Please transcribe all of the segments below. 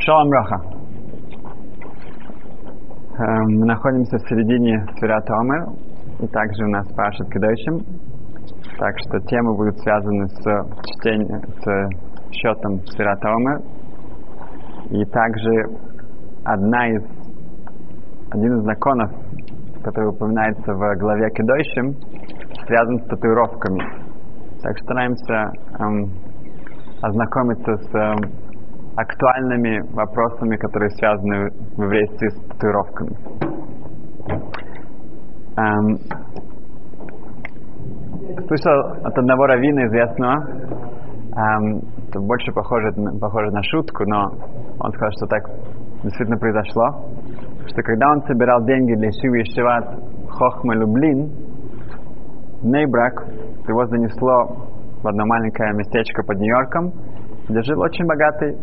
Шалом. Эм, Мы находимся в середине Свирата Омер, и также у нас Пашет Кедойшим. Так что темы будут связаны с чтением, с счетом Свирата Омер. И также одна из, один из законов, который упоминается в главе Кедойшим, связан с татуировками. Так что стараемся эм, ознакомиться с эм, актуальными вопросами, которые связаны в еврействе с татуировками. Эм, слышал от одного раввина известного, эм, это больше похоже, похоже на шутку, но он сказал, что так действительно произошло, что когда он собирал деньги для Шивы Ишиват Хохма Люблин, Нейбрак, его занесло в одно маленькое местечко под Нью-Йорком, где жил очень богатый,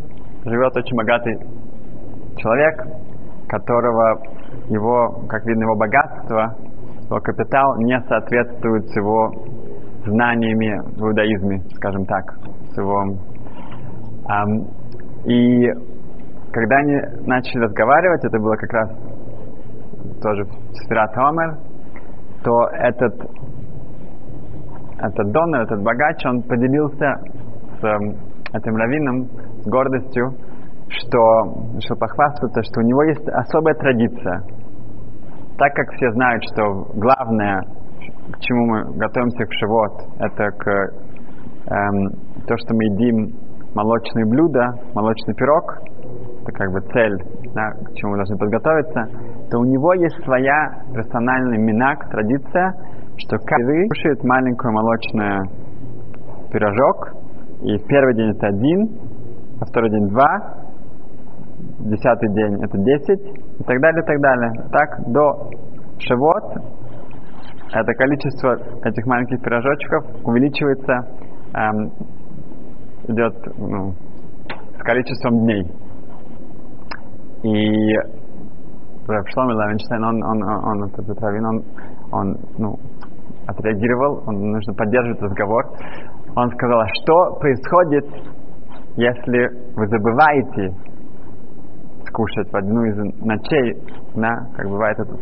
живет очень богатый человек, которого его, как видно, его богатство, его капитал не соответствует с его знаниями в иудаизме, скажем так, с его. Um, и когда они начали разговаривать, это было как раз тоже Сферат Омер, то этот этот донор, этот богач, он поделился с этим раввином гордостью, что, что похвастаться, что у него есть особая традиция. Так как все знают, что главное, к чему мы готовимся к шивот, это к эм, то, что мы едим молочные блюда, молочный пирог, это как бы цель, да, к чему мы должны подготовиться, то у него есть своя персональная минак, традиция, что каждый кушает маленькую молочный пирожок, и в первый день это один, а второй день два, десятый день это десять, и так далее, и так далее. Так до Шивот это количество этих маленьких пирожочков увеличивается, эм, идет ну, с количеством дней. И Шломи Левенштейн, он, он, он, он, этот раввин, он, он ну, отреагировал, он нужно поддерживать разговор. Он сказал, а что происходит, если вы забываете скушать в одну из ночей, да, как бывает это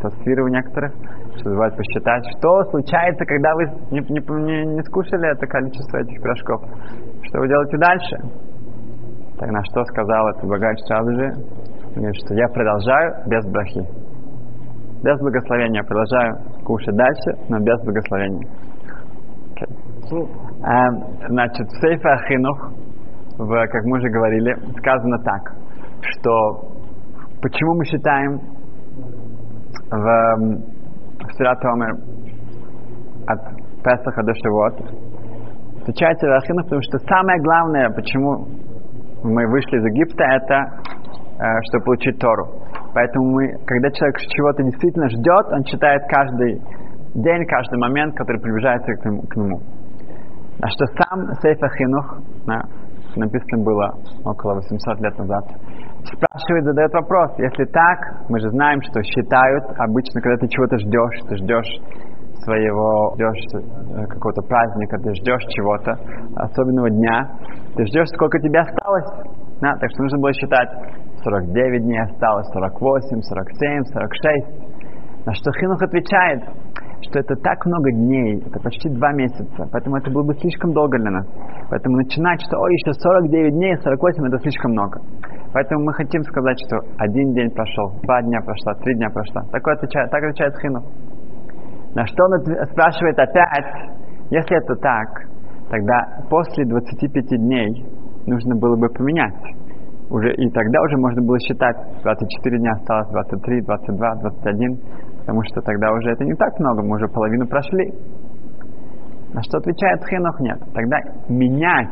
у некоторых, что бывает посчитать, что случается, когда вы не, не, не, скушали это количество этих пирожков, что вы делаете дальше? Так на что сказал этот богач сразу же? Говорит, что я продолжаю без брахи. Без благословения продолжаю кушать дальше, но без благословения. Okay. А, значит, в Сейфе Ахинух, в, как мы уже говорили, сказано так, что почему мы считаем в, в Омер от Песаха до Шивот, встречается в Ахинух, потому что самое главное, почему мы вышли из Египта, это э, чтобы получить Тору. Поэтому мы, когда человек чего-то действительно ждет, он читает каждый день, каждый момент, который приближается к нему. К нему. А что сам Сейфа Хинух, да, написано было около 800 лет назад, спрашивает, задает вопрос. Если так, мы же знаем, что считают обычно, когда ты чего-то ждешь, ты ждешь своего, ждешь какого-то праздника, ты ждешь чего-то, особенного дня, ты ждешь, сколько тебе осталось. Да, так что нужно было считать 49 дней осталось, 48, 47, 46. На что Хинух отвечает, что это так много дней, это почти два месяца, поэтому это было бы слишком долго для нас. Поэтому начинать, что ой, еще 49 дней, 48 это слишком много. Поэтому мы хотим сказать, что один день прошел, два дня прошло, три дня прошло. Такое отвечает, так отвечает Хинух. На что он спрашивает опять, если это так, тогда после 25 дней нужно было бы поменять уже, и тогда уже можно было считать, 24 дня осталось, 23, 22, 21, потому что тогда уже это не так много, мы уже половину прошли. На что отвечает Хенох? Нет. Тогда менять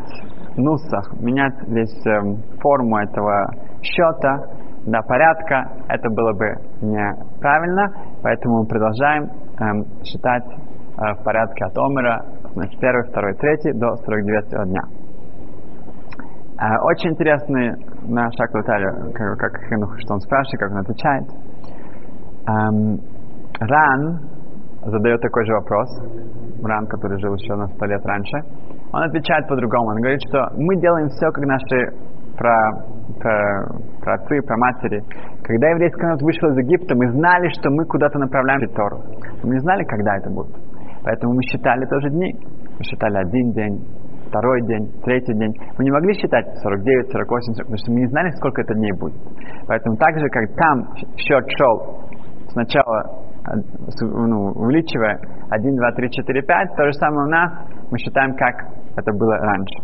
нусах, менять здесь э, форму этого счета, до порядка, это было бы неправильно, поэтому мы продолжаем э, считать э, в порядке от Омера, значит, первый, второй, третий до 49 дня. Очень интересный на шаг как, как Хинух, что он спрашивает, как он отвечает. Эм, Ран задает такой же вопрос, Ран, который жил еще на сто лет раньше, он отвечает по-другому. Он говорит, что мы делаем все, как наши про про, про отцы, про матери. Когда еврейский народ вышел из Египта, мы знали, что мы куда-то направляем Тору. Мы не знали, когда это будет. Поэтому мы считали тоже дни. Мы считали один день, второй день, третий день. Мы не могли считать 49, 48, 40, потому что мы не знали, сколько это дней будет. Поэтому так же, как там счет шел сначала ну, увеличивая 1, 2, 3, 4, 5, то же самое у нас, мы считаем, как это было раньше.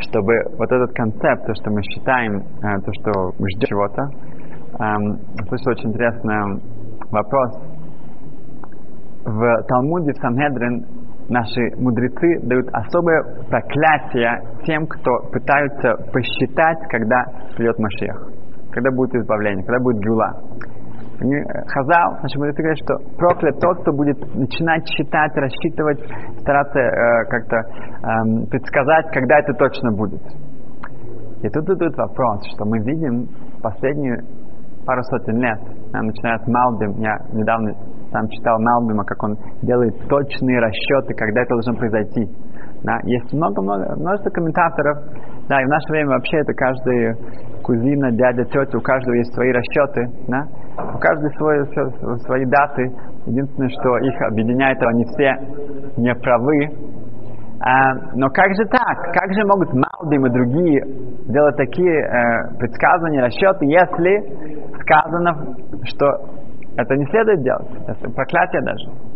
Чтобы вот этот концепт, то, что мы считаем, э, то, что мы ждем чего-то, эм, слышал очень интересный вопрос. В Талмуде, в Санхедрин, наши мудрецы дают особое проклятие тем, кто пытаются посчитать, когда придет Машех, когда будет избавление, когда будет гюла. Хазал, значит, мудрецы говорят, что проклят тот, кто будет начинать считать, рассчитывать, стараться э, как-то э, предсказать, когда это точно будет. И тут идет вопрос, что мы видим последние пару сотен лет, да, начиная с Малбим, я недавно сам читал Малбима, как он делает точные расчеты, когда это должно произойти. Да, есть много-много, множество комментаторов, да, и в наше время вообще это каждый кузина, дядя, тетя, у каждого есть свои расчеты, да, у каждого свои, свои даты. Единственное, что их объединяет, они все не правы. А, но как же так? Как же могут Малдим и другие делать такие э, предсказания, расчеты, если сказано, что это не следует делать? Это проклятие даже.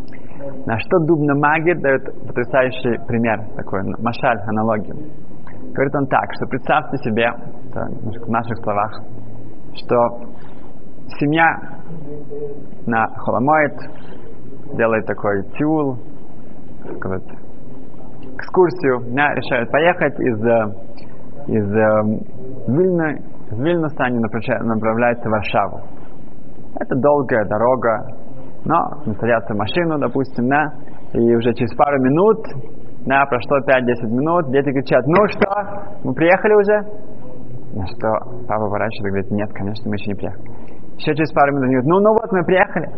На что Дубна Магир дает потрясающий пример, такой машаль, аналогию. Говорит он так, что представьте себе, в наших словах, что семья на Холомоид делает такой тюл, сказать, экскурсию, да, решают поехать из, из Вильны, из Вильнюса они направляются в Варшаву. Это долгая дорога, но садятся в машину, допустим, да, и уже через пару минут, да, прошло 5-10 минут, дети кричат, ну что, мы приехали уже? На что папа поворачивается и говорит, нет, конечно, мы еще не приехали. Еще через пару минут говорит, ну, ну вот мы приехали.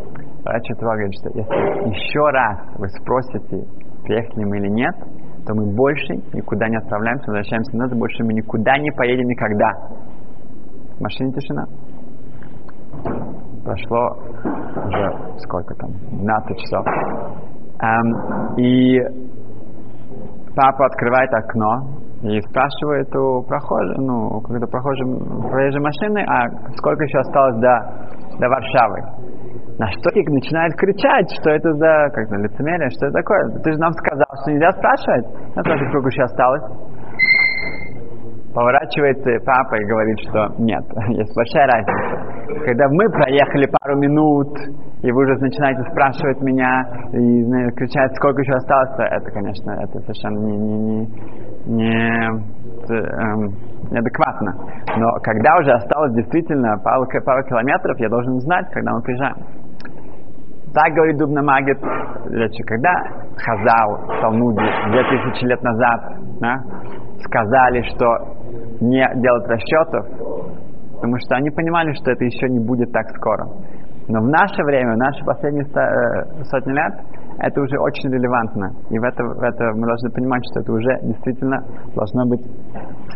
Поворачивается и говорит, что если еще раз вы спросите, приехали мы или нет, то мы больше никуда не отправляемся, возвращаемся назад, больше мы никуда не поедем никогда. В машине тишина. Прошло уже сколько там, 12 часов. Um, и папа открывает окно, и спрашивает у прохожей, ну, когда прохожей, проезжей машины, а сколько еще осталось до, до Варшавы. На что их начинает кричать, что это за, как на лицемерие, что это такое? Ты же нам сказал, что нельзя спрашивать. Я спрашиваю, сколько еще осталось. Поворачивается папа и говорит, что нет, есть большая разница. Когда мы проехали пару минут, и вы уже начинаете спрашивать меня и знаете, кричать, сколько еще осталось, то это, конечно, это совершенно не, не, не, неадекватно. Но когда уже осталось действительно пару, пару километров, я должен знать, когда мы приезжаем. Так говорит Дубна Магит, когда Хазал в Талмуде 2000 лет назад да, сказали, что не делать расчетов, потому что они понимали, что это еще не будет так скоро. Но в наше время, в наши последние э, сотни лет, это уже очень релевантно. И в это, в это мы должны понимать, что это уже действительно должно быть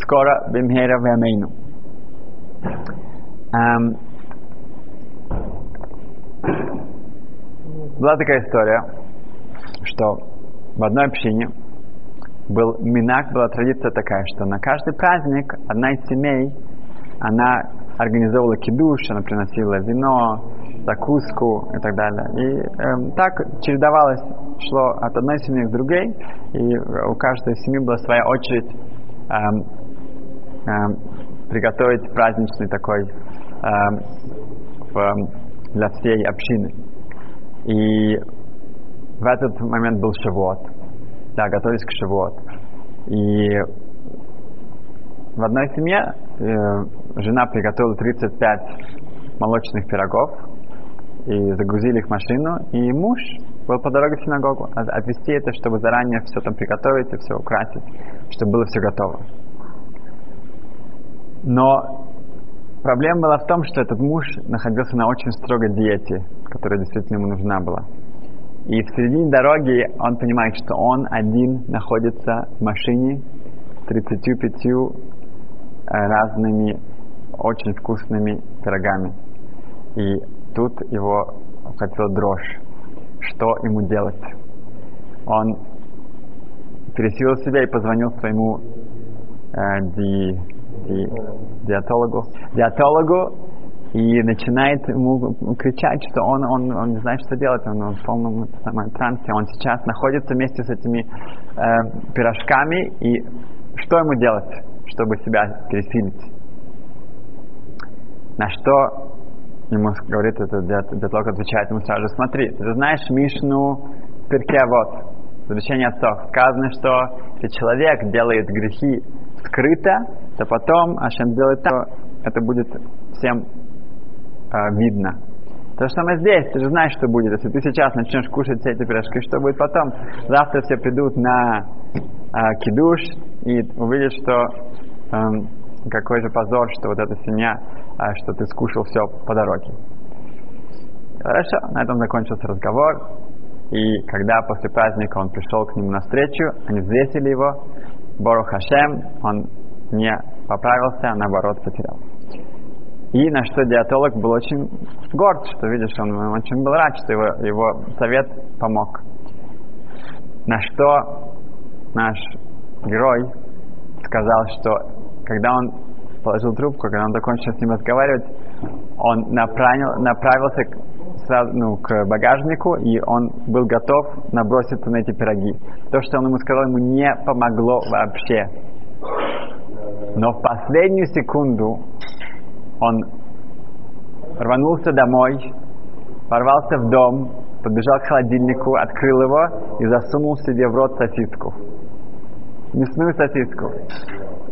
скоро бимхера вемейну. Эм, была такая история, что в одной общине был минак, была традиция такая, что на каждый праздник одна из семей, она организовывала кидуш, она приносила вино, закуску и так далее. И э, так чередовалось, шло от одной семьи к другой, и у каждой семьи была своя очередь э, э, приготовить праздничный такой э, в, для всей общины. И в этот момент был Шавуот. Да, готовились к Шавуот. И в одной семье э, жена приготовила 35 молочных пирогов, и загрузили их в машину, и муж был по дороге в синагогу. А отвезти это, чтобы заранее все там приготовить и все украсить, чтобы было все готово. Но проблема была в том, что этот муж находился на очень строгой диете, которая действительно ему нужна была. И в середине дороги он понимает, что он один находится в машине с 35 разными очень вкусными пирогами. И тут его хотел дрожь. Что ему делать? Он пересилил себя и позвонил своему э, ди, ди, диатологу, диатологу и начинает ему кричать, что он, он, он не знает, что делать, он, он в полном самом трансе, он сейчас находится вместе с этими э, пирожками, и что ему делать, чтобы себя пересилить? На что ему говорит этот диатолог, отвечает ему сразу, смотри, ты знаешь Мишну Перке, вот, Завещание отцов. Сказано, что если человек делает грехи скрыто, то потом Ашем делает так, это будет всем э, видно. То же самое здесь, ты же знаешь, что будет. Если ты сейчас начнешь кушать все эти пирожки, что будет потом? Завтра все придут на э, кидуш и увидят, что э, какой же позор, что вот эта семья, э, что ты скушал все по дороге. Хорошо, на этом закончился разговор. И когда после праздника он пришел к нему навстречу, они взвесили его, Борух Хашем, он не поправился, а наоборот потерял. И на что диатолог был очень горд, что видишь, он очень был рад, что его, его совет помог. На что наш герой сказал, что когда он положил трубку, когда он закончил с ним разговаривать, он направил, направился сразу, ну, к багажнику, и он был готов наброситься на эти пироги. То, что он ему сказал, ему не помогло вообще. Но в последнюю секунду он рванулся домой, ворвался в дом, подбежал к холодильнику, открыл его и засунул себе в рот сосиску. Мясную сосиску.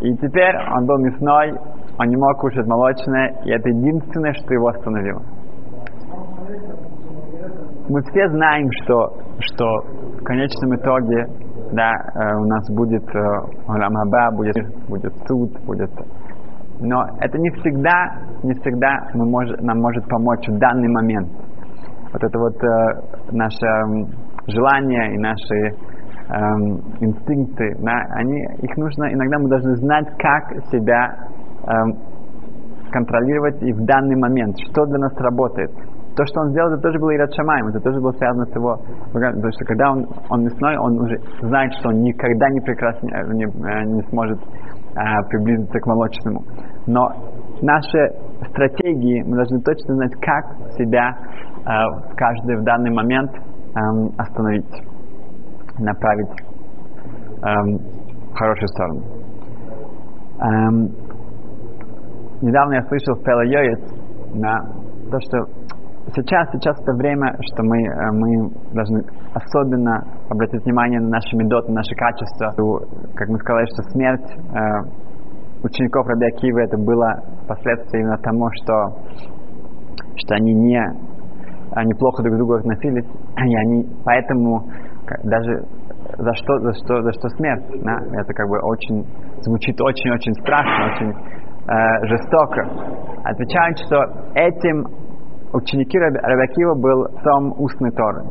И теперь он был мясной, он не мог кушать молочное, и это единственное, что его остановило мы все знаем, что, что в конечном итоге да, э, у нас будет э, будет, будет суд, будет... Но это не всегда, не всегда мы мож, нам может помочь в данный момент. Вот это вот э, наше желание и наши э, инстинкты, да, они, их нужно, иногда мы должны знать, как себя э, контролировать и в данный момент, что для нас работает. То, что он сделал, это тоже было Ират Шамаем, это тоже было связано с его... Потому что когда он, он мясной, он уже знает, что он никогда не, прекрасне, э, не, э, не сможет а, приблизиться к молочному. Но наши стратегии, мы должны точно знать, как себя а, каждый в данный момент а, остановить, направить а, в хорошую сторону. А, недавно я слышал в Пелайоец на то, что сейчас, сейчас это время, что мы, э, мы должны особенно обратить внимание на наши медоты, на наши качества. Как мы сказали, что смерть э, учеников Раби Акивы это было последствием именно тому, что, что они не они плохо друг к другу относились, и они поэтому даже за что, за что, за что смерть, да? это как бы очень звучит очень-очень страшно, очень э, жестоко. Отвечают, что этим ученики Рабиакива был сам устный Торы.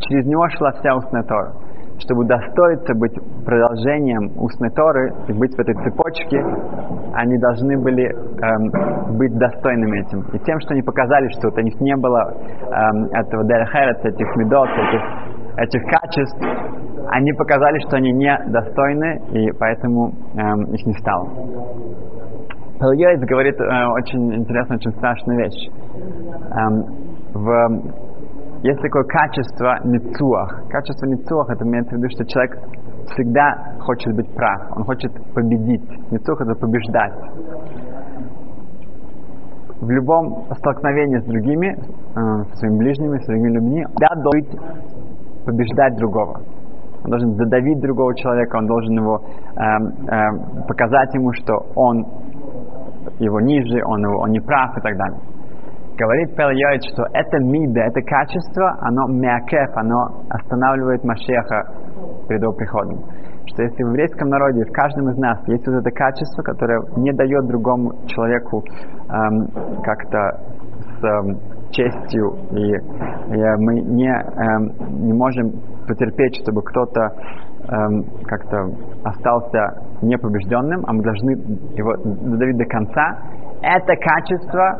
Через него шла вся устная Тора. Чтобы достоиться быть продолжением устной Торы и быть в этой цепочке, они должны были эм, быть достойными этим. И тем, что они показали, что у них не было эм, этого Дерехерет, этих медот, этих, этих качеств, они показали, что они не достойны, и поэтому эм, их не стало. Пелгейс говорит э, очень интересную, очень страшную вещь. Эм, в, есть такое качество ницуах. Качество ницуах это имеется в виду, что человек всегда хочет быть прав, он хочет победить. Ницуах это побеждать. В любом столкновении с другими, э, с своими ближними, с своими людьми, да, должен побеждать другого. Он должен задавить другого человека, он должен его э, э, показать ему, что он его ниже, он, он не прав и так далее. Говорит Пел что это мида, это качество, оно мякеф, оно останавливает Машеха перед его приходом. Что если в еврейском народе, в каждом из нас есть вот это качество, которое не дает другому человеку эм, как-то с эм, честью, и, и мы не, эм, не можем потерпеть, чтобы кто-то эм, как-то остался непобежденным, а мы должны его додавить до конца, это качество,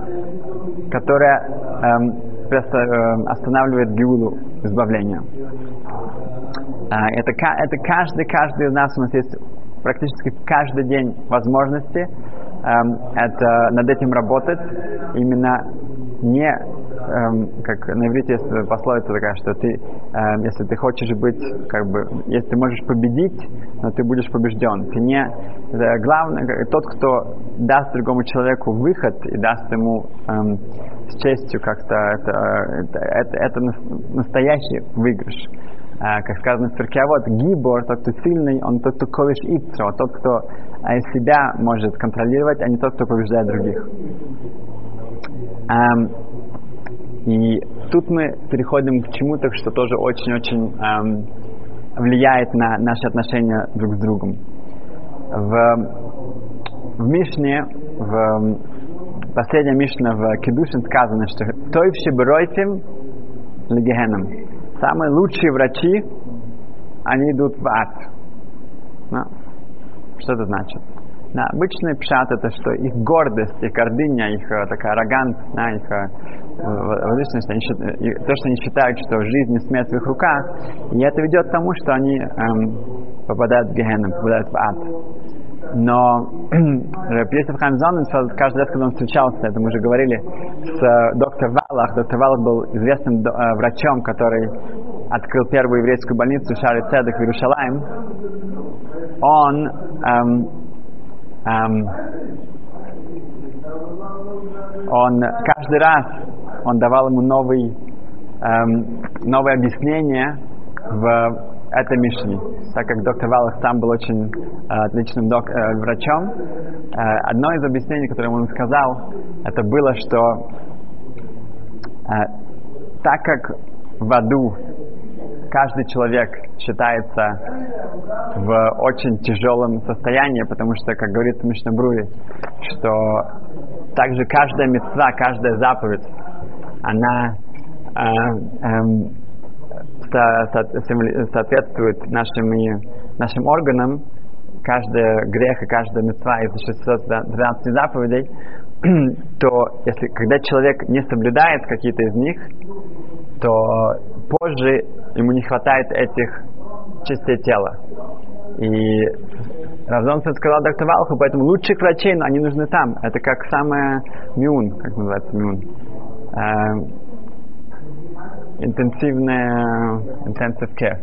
которое эм, просто э, останавливает гиулу, избавление. А, это, это каждый, каждый из нас, у нас есть практически каждый день возможности эм, это, над этим работать, именно не эм, как на иврите есть пословица такая, что ты, эм, если ты хочешь быть, как бы, если ты можешь победить, но ты будешь побежден. Ты не, это главное, тот, кто даст другому человеку выход и даст ему эм, с честью как-то, это, это, это, это настоящий выигрыш. Uh, как сказано в Перке, а вот гибор, тот, кто сильный, он тот, кто ковиш ицро, тот, кто uh, себя может контролировать, а не тот, кто побеждает других. Um, и тут мы переходим к чему-то, что тоже очень-очень эм, влияет на наши отношения друг с другом. В, в Мишне, в последнем Мишне в Кедушин сказано, что «Той вшибройтим легеном». Самые лучшие врачи, они идут в ад. Ну, что это значит? Да, обычный пшат это что их гордость, их гордыня, их э, такая аррогант, да, их э, возвышенность, они, то, что они считают, что жизнь и смерть в их руках, и это ведет к тому, что они эм, попадают в гехеном, попадают в ад. Но Йосиф Хайм Зонен, каждый раз, когда он встречался, это мы уже говорили, с э, доктором Валах, доктор Валах был известным э, врачом, который открыл первую еврейскую больницу Шари Цедек в Иерушалайм, он эм, эм, он каждый раз он давал ему новый, эм, новое объяснение в этой Мишне. Так как доктор Валах сам был очень э, отличным док, э, врачом, э, одно из объяснений, которое он сказал, это было, что э, так как в аду каждый человек считается в очень тяжелом состоянии, потому что, как говорит в Мишнабруе, что также каждая мецва, каждая заповедь, она э, э, со, соответствует нашим, нашим органам, каждый грех и каждая мецва из 612 заповедей, то если, когда человек не соблюдает какие-то из них, то позже ему не хватает этих частей тела. И Равзонсон сказал доктор Валху, поэтому лучших врачей, но они нужны там. Это как самое миун, как называется миун. Э, интенсивная, intensive care.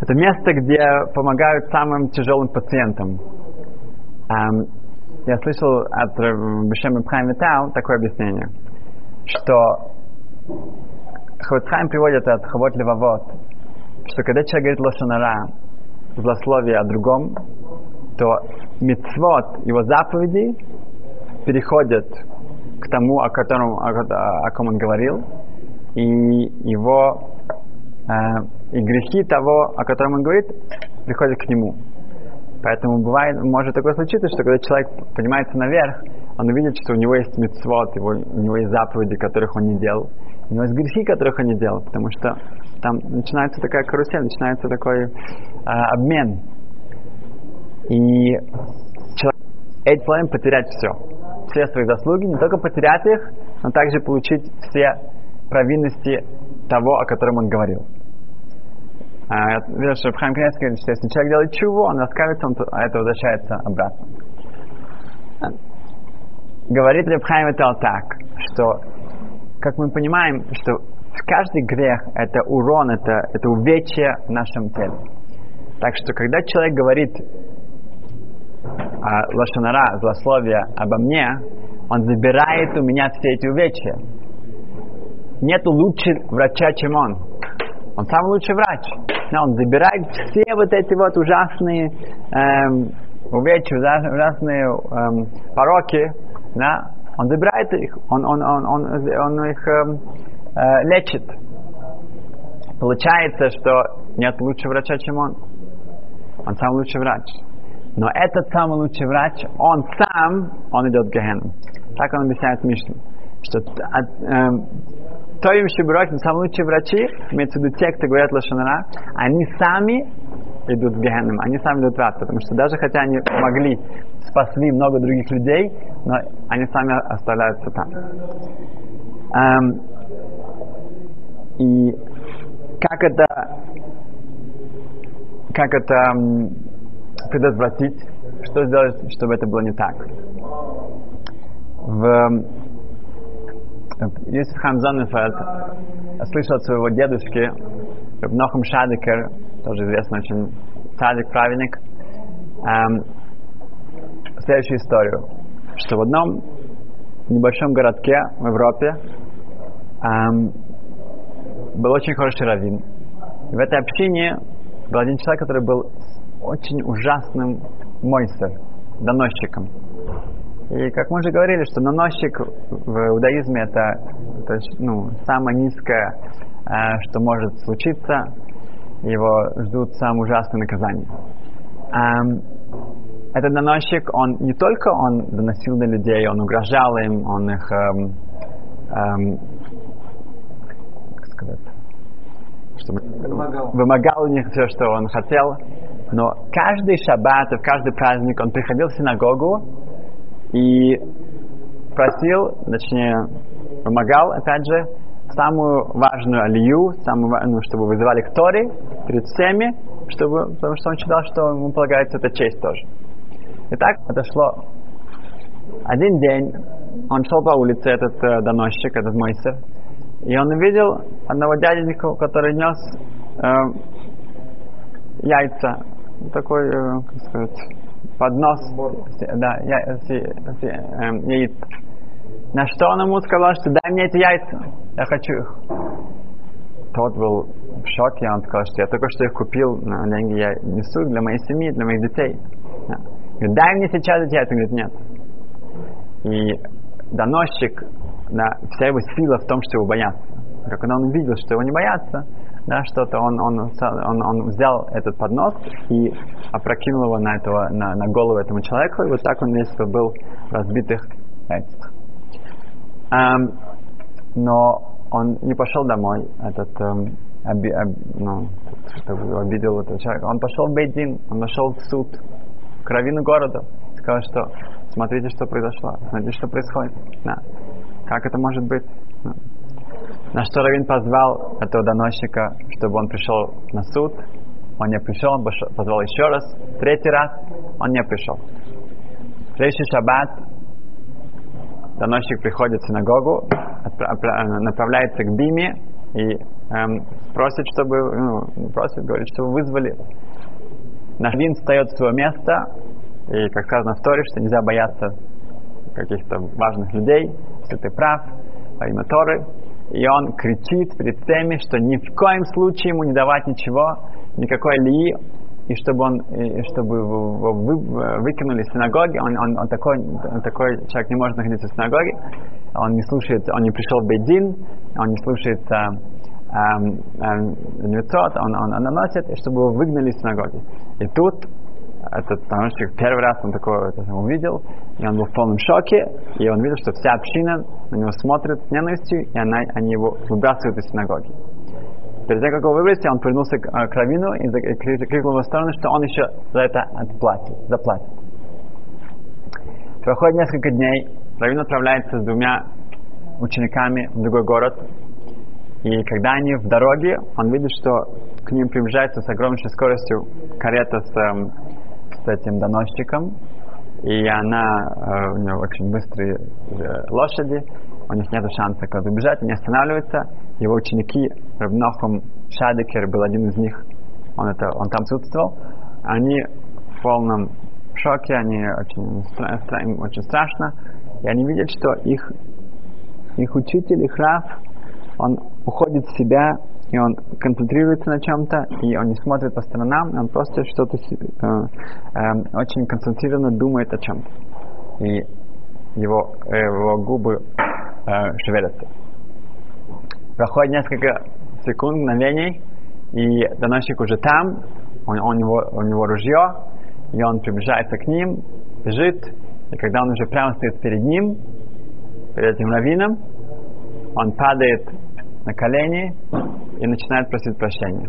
Это место, где помогают самым тяжелым пациентам. Эм, я слышал от Бешема Пхайм Витау такое объяснение, что Хаватхайм приводит от Хавот Левавот, что когда человек говорит лошанара, злословие о другом, то мицвод, его заповеди переходят к тому, о котором о, о, ком он говорил, и его э, и грехи того, о котором он говорит, приходят к нему. Поэтому бывает, может такое случиться, что когда человек поднимается наверх, он увидит, что у него есть мецвод, его, у него есть заповеди, которых он не делал, у него есть грехи, которых он не делал, потому что там начинается такая карусель, начинается такой э, обмен. И человек этим потерять все. Все свои заслуги, не только потерять их, но также получить все провинности того, о котором он говорил. А, вижу, что Хайм Князь говорит, что если человек делает чего, он раскаивается, он, а это возвращается обратно. А, говорит Рабхайм это так, что, как мы понимаем, что каждый грех – это урон, это, это увечье в нашем теле. Так что, когда человек говорит а, лошанара, злословие обо мне, он забирает у меня все эти увечья. Нету лучше врача, чем он. Он самый лучший врач. Но он забирает все вот эти вот ужасные эм, увечья, ужасные эм, пороки, да, он забирает их, он, он, он, он, он их эм, э, лечит. Получается, что нет лучшего врача, чем он. Он самый лучший врач. Но этот самый лучший врач, он сам, он идет в Гехену. Так он объясняет Мишну. Что э, Тоим Шибурахим, самые лучшие врачи, имеется в виду те, кто говорят Лошанара, они сами идут в Гехенном, они сами идут в ад, потому что даже хотя они могли, спасли много других людей, но они сами оставляются там. Эм, и как это, как это предотвратить, что сделать, чтобы это было не так. В, Юсиф Хамзанефельд слышал от своего дедушки, Нохам Шадикер, тоже известный очень садик, праведник, эм, следующую историю, что в одном небольшом городке в Европе эм, был очень хороший раввин. в этой общине был один человек, который был очень ужасным мойсер, доносчиком. И как мы уже говорили, что наносчик в иудаизме это, это ну, самое низкое, э, что может случиться. Его ждут самые ужасные наказания. Эм, этот доносчик, он не только он доносил на людей, он угрожал им, он их эм, эм, как сказать, чтобы вымогал. вымогал у них все, что он хотел. Но каждый шаббат, в каждый праздник он приходил в синагогу и просил, точнее, помогал, опять же, самую важную алию, самую важную, чтобы вызывали к Торе перед всеми, чтобы, потому что он считал, что ему полагается эта честь тоже. Итак, это шло. Один день он шел по улице, этот э, доносчик, этот Мойсер, и он увидел одного дяденьку, который нес э, яйца, такой, э, как сказать, поднос, да, я, си, си, э, яиц. На что он ему сказал, что дай мне эти яйца, я хочу их. Тот был в шоке, он сказал, что я только что их купил на деньги, я несу для моей семьи, для моих детей. Да. Говорит, дай мне сейчас эти яйца. Говорит, нет. И доносчик, да, вся его сила в том, что его боятся. Как когда он увидел, что его не боятся, да, что-то, он, он, он, он взял этот поднос и опрокинул его на, этого, на, на голову этому человеку, и вот так он весь был в разбитых яйцах. Um, но он не пошел домой, этот, um, оби, об, ну, чтобы обидел этого человека. Он пошел в Бейдин, он нашел в суд, к раввину города, сказал, что смотрите, что произошло, смотрите, что происходит. Да. Как это может быть? На что Равин позвал этого доносчика, чтобы он пришел на суд. Он не пришел, он позвал еще раз. Третий раз он не пришел. Следующий шаббат доносчик приходит в синагогу, направляется к Биме и эм, просит, чтобы, ну, просит, говорит, чтобы вызвали. Наш Вин встает с своего места, и, как сказано в Торе, что нельзя бояться каких-то важных людей, если ты прав, во имя Торы, и он кричит перед всеми, что ни в коем случае ему не давать ничего, никакой лии, и чтобы он, и чтобы его вы, выкинули из синагоги, он, он, он такой, он такой человек не может находиться в синагоге, он не слушает, он не пришел в Бейдин, он не слушает эм, эм, он, он, он наносит, и чтобы его выгнали из синагоги. И тут этот помощник первый раз он такое это, увидел, и он был в полном шоке, и он видел, что вся община на него смотрит с ненавистью, и она, они его выбрасывают из синагоги. Перед тем, как его выбросить, он повернулся к, э, к Равину и, крикнул в сторону, что он еще за это отплатит, заплатит. Проходит несколько дней, Равин отправляется с двумя учениками в другой город, и когда они в дороге, он видит, что к ним приближается с огромной скоростью карета с эм, с этим доносчиком, и она, э, у нее очень быстрые э, лошади, у них нет шанса куда убежать, они останавливаются. Его ученики, Рабнохом Шадикер был один из них, он, это, он там присутствовал, они в полном шоке, они очень, очень страшно, и они видят, что их, их учитель, их Раф, он уходит в себя, и он концентрируется на чем-то, и он не смотрит по сторонам, он просто что-то э, э, очень концентрированно думает о чем-то. И его, э, его губы э, шевелятся. Проходит несколько секунд, мгновений, и доносчик уже там, он, у, него, у него ружье, и он приближается к ним, бежит, и когда он уже прямо стоит перед ним, перед этим раввином, он падает на колени и начинает просить прощения.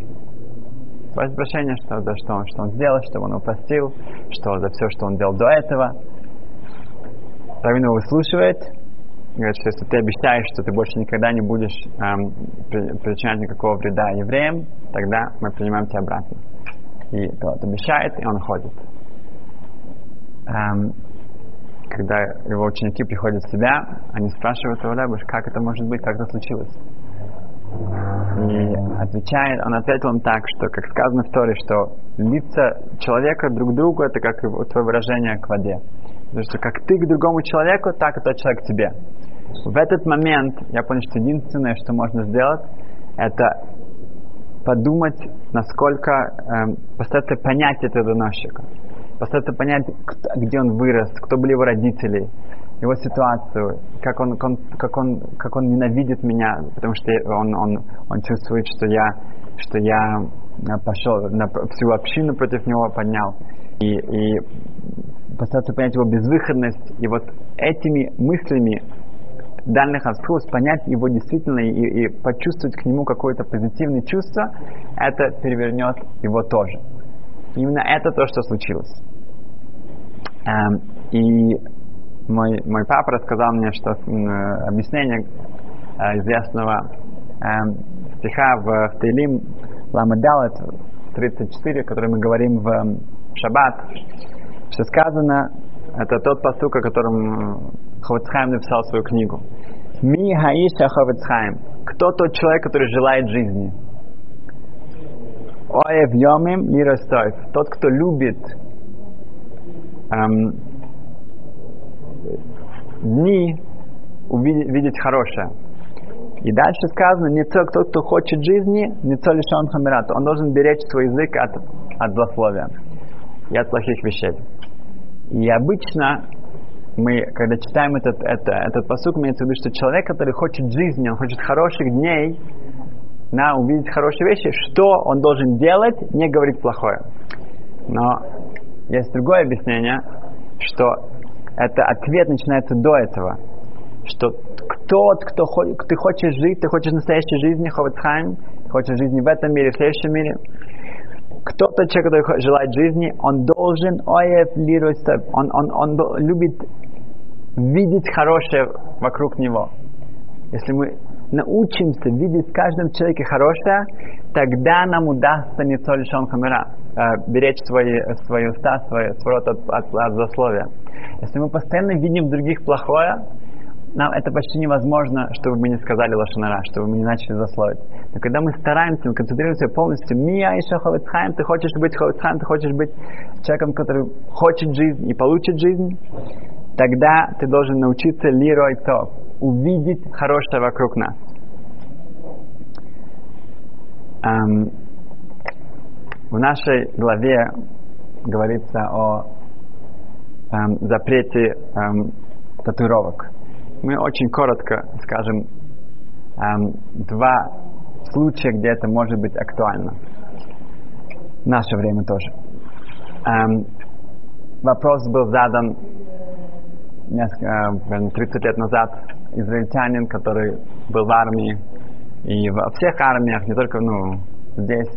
просит прощения, что, за что он, что он сделал, что он упустил, что за все, что он делал до этого. Равин его выслушивает, говорит, что если ты обещаешь, что ты больше никогда не будешь эм, причинять никакого вреда евреям, тогда мы принимаем тебя обратно. И тот обещает, и он уходит. Эм, когда его ученики приходят в себя, они спрашивают его, как это может быть, как это случилось. И отвечает, он ответил им так, что, как сказано в Торе, что лица человека друг к другу, это как твое выражение к воде. Потому что как ты к другому человеку, так и тот человек к тебе. В этот момент я понял, что единственное, что можно сделать, это подумать, насколько, эм, постараться понять этого доносчика. Постараться понять, где он вырос, кто были его родители, его ситуацию, как он, как он, как он ненавидит меня, потому что он, он, он чувствует, что я, что я пошел на всю общину против него поднял. И, и постараться понять его безвыходность. И вот этими мыслями дальних отсылок понять его действительно и, и почувствовать к нему какое-то позитивное чувство, это перевернет его тоже. Именно это то, что случилось. Эм, и мой, мой папа рассказал мне, что э, объяснение э, известного э, стиха в, в Тейлим Ламадалет 34, который мы говорим в э, Шаббат, что сказано, это тот посук, о котором Ховецхайм написал свою книгу. Ми хаиша Ховецхайм. Кто тот человек, который желает жизни? Оев йомим лиростойв. Тот, кто любит эм, дни увидеть, видеть хорошее. И дальше сказано, не тот, кто, кто хочет жизни, не то лишь он хамират. Он должен беречь свой язык от, от злословия и от плохих вещей. И обычно мы, когда читаем этот, это, этот посук, имеется в виду, что человек, который хочет жизни, он хочет хороших дней, на увидеть хорошие вещи, что он должен делать, не говорить плохое. Но есть другое объяснение, что это ответ начинается до этого. Что тот, кто ты хочешь жить, ты хочешь настоящей жизни, Ховецхайм, хочешь жизни в этом мире, в следующем мире, кто-то человек, который желает жизни, он должен он, он, он любит видеть хорошее вокруг него. Если мы научимся видеть в каждом человеке хорошее, тогда нам удастся не то лишь он камера, э, беречь свои, свои уста, свои, свой рот от, от, от засловия. Если мы постоянно видим в других плохое, нам это почти невозможно, чтобы мы не сказали лошанара, чтобы мы не начали засловить. Но когда мы стараемся, мы концентрируемся полностью, «Мия еще ховецхайм», ты хочешь быть ховецхайм, ты хочешь быть человеком, который хочет жизнь и получит жизнь, тогда ты должен научиться лирой то, увидеть хорошее вокруг нас. Эм, в нашей главе говорится о эм, запрете эм, татуировок. Мы очень коротко скажем эм, два случая, где это может быть актуально. В наше время тоже. Эм, вопрос был задан несколько, 30 лет назад израильтянин, который был в армии. И во всех армиях, не только ну, здесь,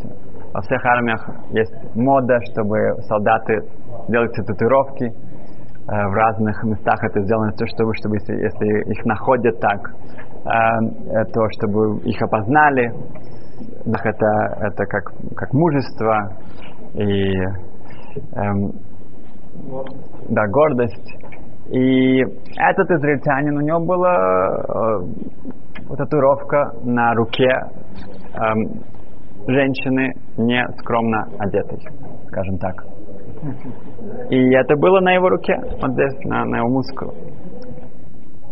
во всех армиях есть мода, чтобы солдаты делали татуировки. Э, в разных местах это сделано, то, чтобы, чтобы если, если их находят так, э, то чтобы их опознали. Это, это как, как мужество и эм, да, гордость. И этот израильтянин, у него была э, татуировка на руке э, женщины не скромно одетой, скажем так. И это было на его руке, вот здесь, на, на его мускул.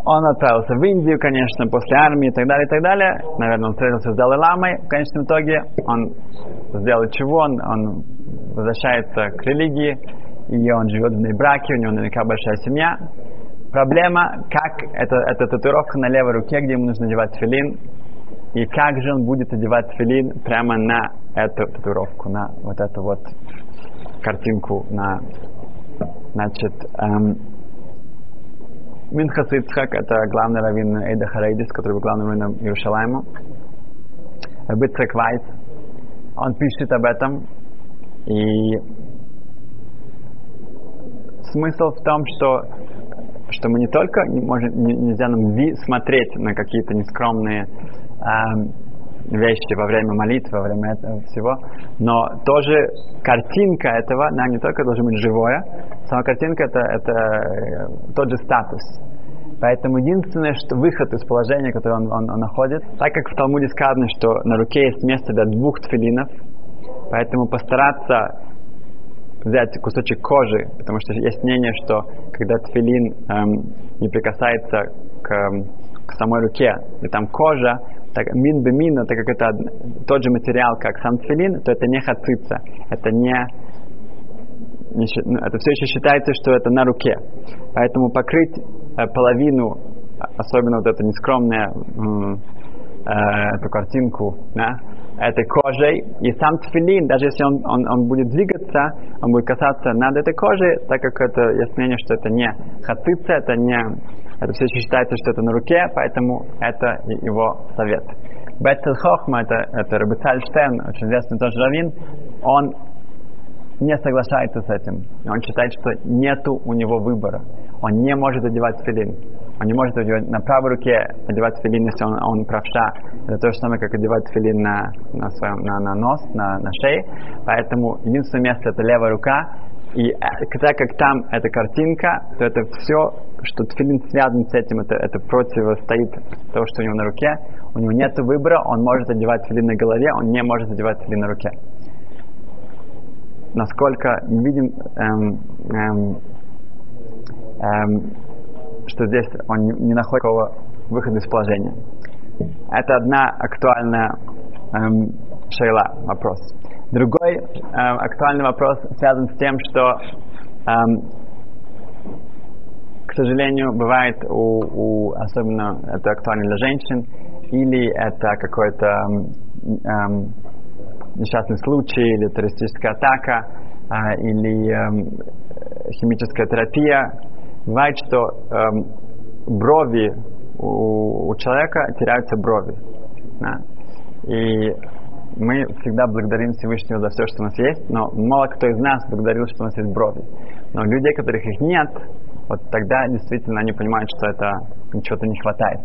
Он отправился в Индию, конечно, после армии и так далее, и так далее. Наверное, он встретился с Далай-Ламой. В конечном итоге он сделал чего? Он, он возвращается к религии, и он живет в браке, у него наверняка большая семья. Проблема, как это, эта татуировка на левой руке, где ему нужно одевать филин, и как же он будет одевать филин прямо на эту татуировку, на вот эту вот картинку, на, значит, эм, Минхас Ицхак, это главный раввин Эйда Харейдис, который был главным раввином Иерушалайма. Бицек Вайс, он пишет об этом, И смысл в том, что, что мы не только не можем, не, нельзя нам смотреть на какие-то нескромные э, вещи во время молитвы, во время этого всего, но тоже картинка этого, она не только должна быть живое, сама картинка это, это э, тот же статус. Поэтому единственное, что выход из положения, которое он, он, он находит, так как в Талмуде сказано, что на руке есть место для двух тфилинов, поэтому постараться взять кусочек кожи, потому что есть мнение, что когда тфилин эм, не прикасается к, эм, к самой руке, и там кожа, так мин бы мин, так как это тот же материал, как сам тфилин, то это не хацица, это не, ну, это все еще считается, что это на руке. Поэтому покрыть э, половину, особенно вот эту нескромную э, эту картинку, да, этой кожей, и сам тфилин, даже если он, он, он будет двигаться, он будет касаться над этой кожей, так как это есть мнение, что это не хацица, это не, это все еще считается, что это на руке, поэтому это его совет. Бетцел Хохма, это, это Рабицаль Штерн, очень известный тоже раввин, он не соглашается с этим. Он считает, что нету у него выбора. Он не может одевать филин. Он не может одевать на правой руке одевать филин, если он, он правша. Это то же самое, как одевать филин на, на, своем, на, на нос, на, на шее. Поэтому единственное место это левая рука. И э, так как там эта картинка, то это все, что тфилин связан с этим, это, это противостоит того, что у него на руке. У него нет выбора, он может одевать филин на голове, он не может одевать филин на руке. Насколько видим, эм, эм, эм, что здесь он не находит такого выхода из положения. Это одна актуальная эм, шейла, вопрос. Другой эм, актуальный вопрос связан с тем, что, эм, к сожалению, бывает у, у, особенно это актуально для женщин, или это какой-то эм, несчастный случай, или террористическая атака, э, или э, химическая терапия, бывает, что эм, брови у, у человека теряются брови. Да? И мы всегда благодарим Всевышнего за все, что у нас есть, но мало кто из нас благодарил, что у нас есть брови. Но людей, которых их нет, вот тогда действительно они понимают, что это чего-то не хватает.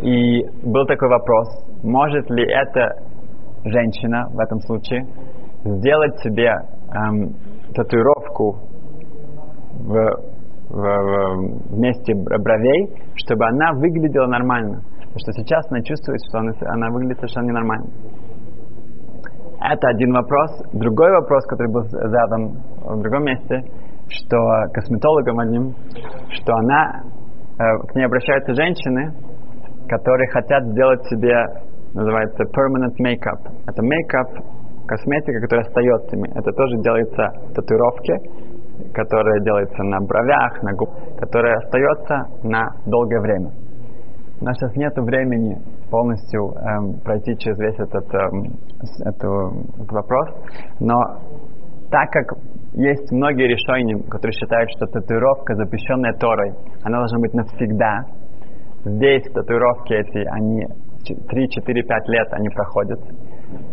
И был такой вопрос, может ли эта женщина в этом случае сделать себе эм, татуировку в в, в месте бровей, чтобы она выглядела нормально. Потому что сейчас она чувствует, что она, она выглядит совершенно ненормально. Это один вопрос. Другой вопрос, который был задан в другом месте, что косметологам одним, что она, э, к ней обращаются женщины, которые хотят сделать себе, называется permanent makeup. Это makeup, косметика, которая остается. Это тоже делается татуировки, которая делается на бровях, на губ, которая остается на долгое время. У нас сейчас нет времени полностью эм, пройти через весь этот, эм, этот, вопрос, но так как есть многие решения, которые считают, что татуировка, запрещенная Торой, она должна быть навсегда. Здесь татуировки эти, они 3, 4, 5 лет они проходят.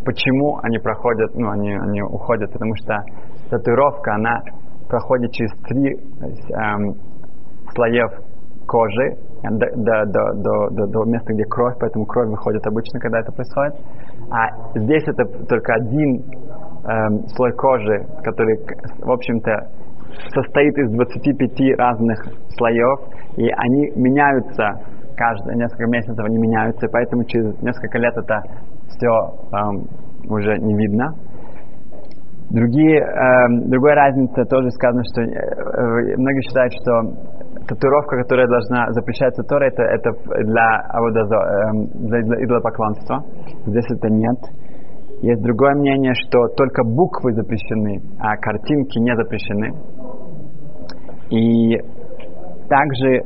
Почему они проходят, ну, они, они уходят? Потому что татуировка, она проходит через три эм, слоев кожи до, до, до, до, до, места, где кровь, поэтому кровь выходит обычно, когда это происходит. А здесь это только один эм, слой кожи, который, в общем-то, состоит из 25 разных слоев, и они меняются каждые несколько месяцев, они меняются, поэтому через несколько лет это все эм, уже не видно. Другие, э, другая разница тоже сказано, что э, э, многие считают, что татуировка, которая должна запрещаться Торой, это, это для, аводозо, э, для, для идолопоклонства. Здесь это нет. Есть другое мнение, что только буквы запрещены, а картинки не запрещены. И также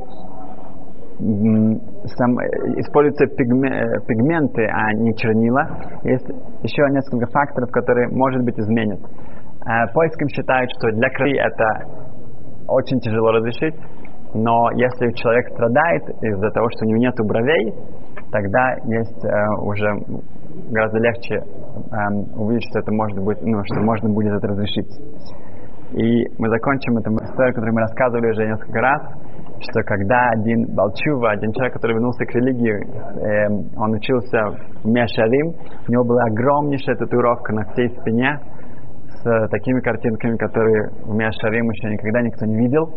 сам, используются пигме, пигменты, а не чернила. Есть еще несколько факторов, которые, может быть, изменят. Э, поиском считают, что для красоты это очень тяжело разрешить, но если человек страдает из-за того, что у него нет бровей, тогда есть э, уже гораздо легче эм, увидеть, что это может быть, ну, что можно будет это разрешить. И мы закончим эту историю, которую мы рассказывали уже несколько раз, что когда один Балчува, один человек, который вернулся к религии, э, он учился в Мешарим, у него была огромнейшая татуировка на всей спине с такими картинками, которые в Мешарим еще никогда никто не видел.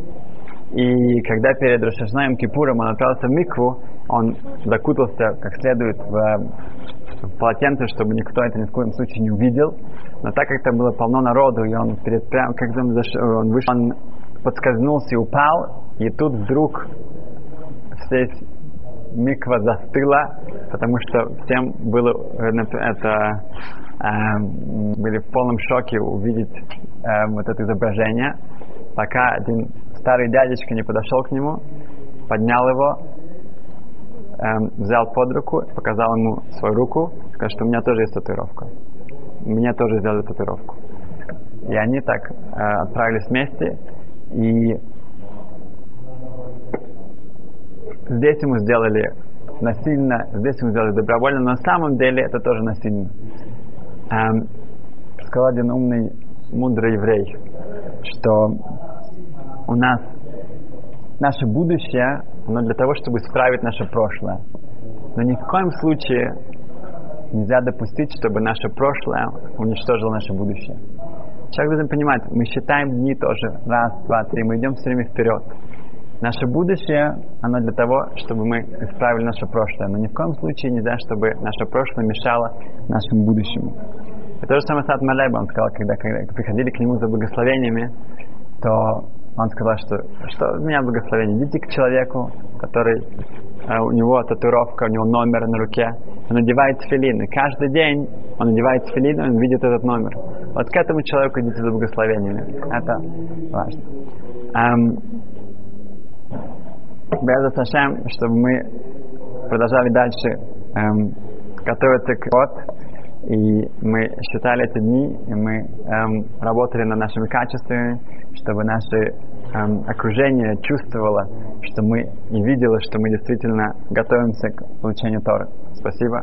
И когда перед Рошашнаем Кипуром он отправился в Микву, он закутался как следует в, в полотенце, чтобы никто это ни в коем случае не увидел. Но так как там было полно народу, и он перед прям, он, зашел, он вышел, он подскользнулся и упал, и тут вдруг вся миква застыла, потому что всем было это э, были в полном шоке увидеть э, вот это изображение, пока один старый дядечка не подошел к нему, поднял его, эм, взял под руку, показал ему свою руку, сказал, что у меня тоже есть татуировка. Мне тоже сделали татуировку. И они так э, отправились вместе, и здесь ему сделали насильно, здесь ему сделали добровольно, но на самом деле это тоже насильно. Эм, сказал один умный, мудрый еврей, что у нас наше будущее, оно для того, чтобы исправить наше прошлое. Но ни в коем случае нельзя допустить, чтобы наше прошлое уничтожило наше будущее. Человек должен понимать, мы считаем дни тоже. Раз, два, три. Мы идем все время вперед. Наше будущее, оно для того, чтобы мы исправили наше прошлое. Но ни в коем случае нельзя, чтобы наше прошлое мешало нашему будущему. И то же самое Сад Малеба, он сказал, когда, когда приходили к нему за благословениями, то он сказал, что, что меня благословение. Идите к человеку, который э, у него татуировка, у него номер на руке. Он надевает филин. И каждый день он надевает филин, он видит этот номер. Вот к этому человеку идите за благословениями. Это важно. Эм, Без Сашем, чтобы мы продолжали дальше эм, готовиться к год. И мы считали эти дни, и мы эм, работали над нашими качествами, чтобы наше эм, окружение чувствовало, что мы и видело, что мы действительно готовимся к получению Торы. Спасибо.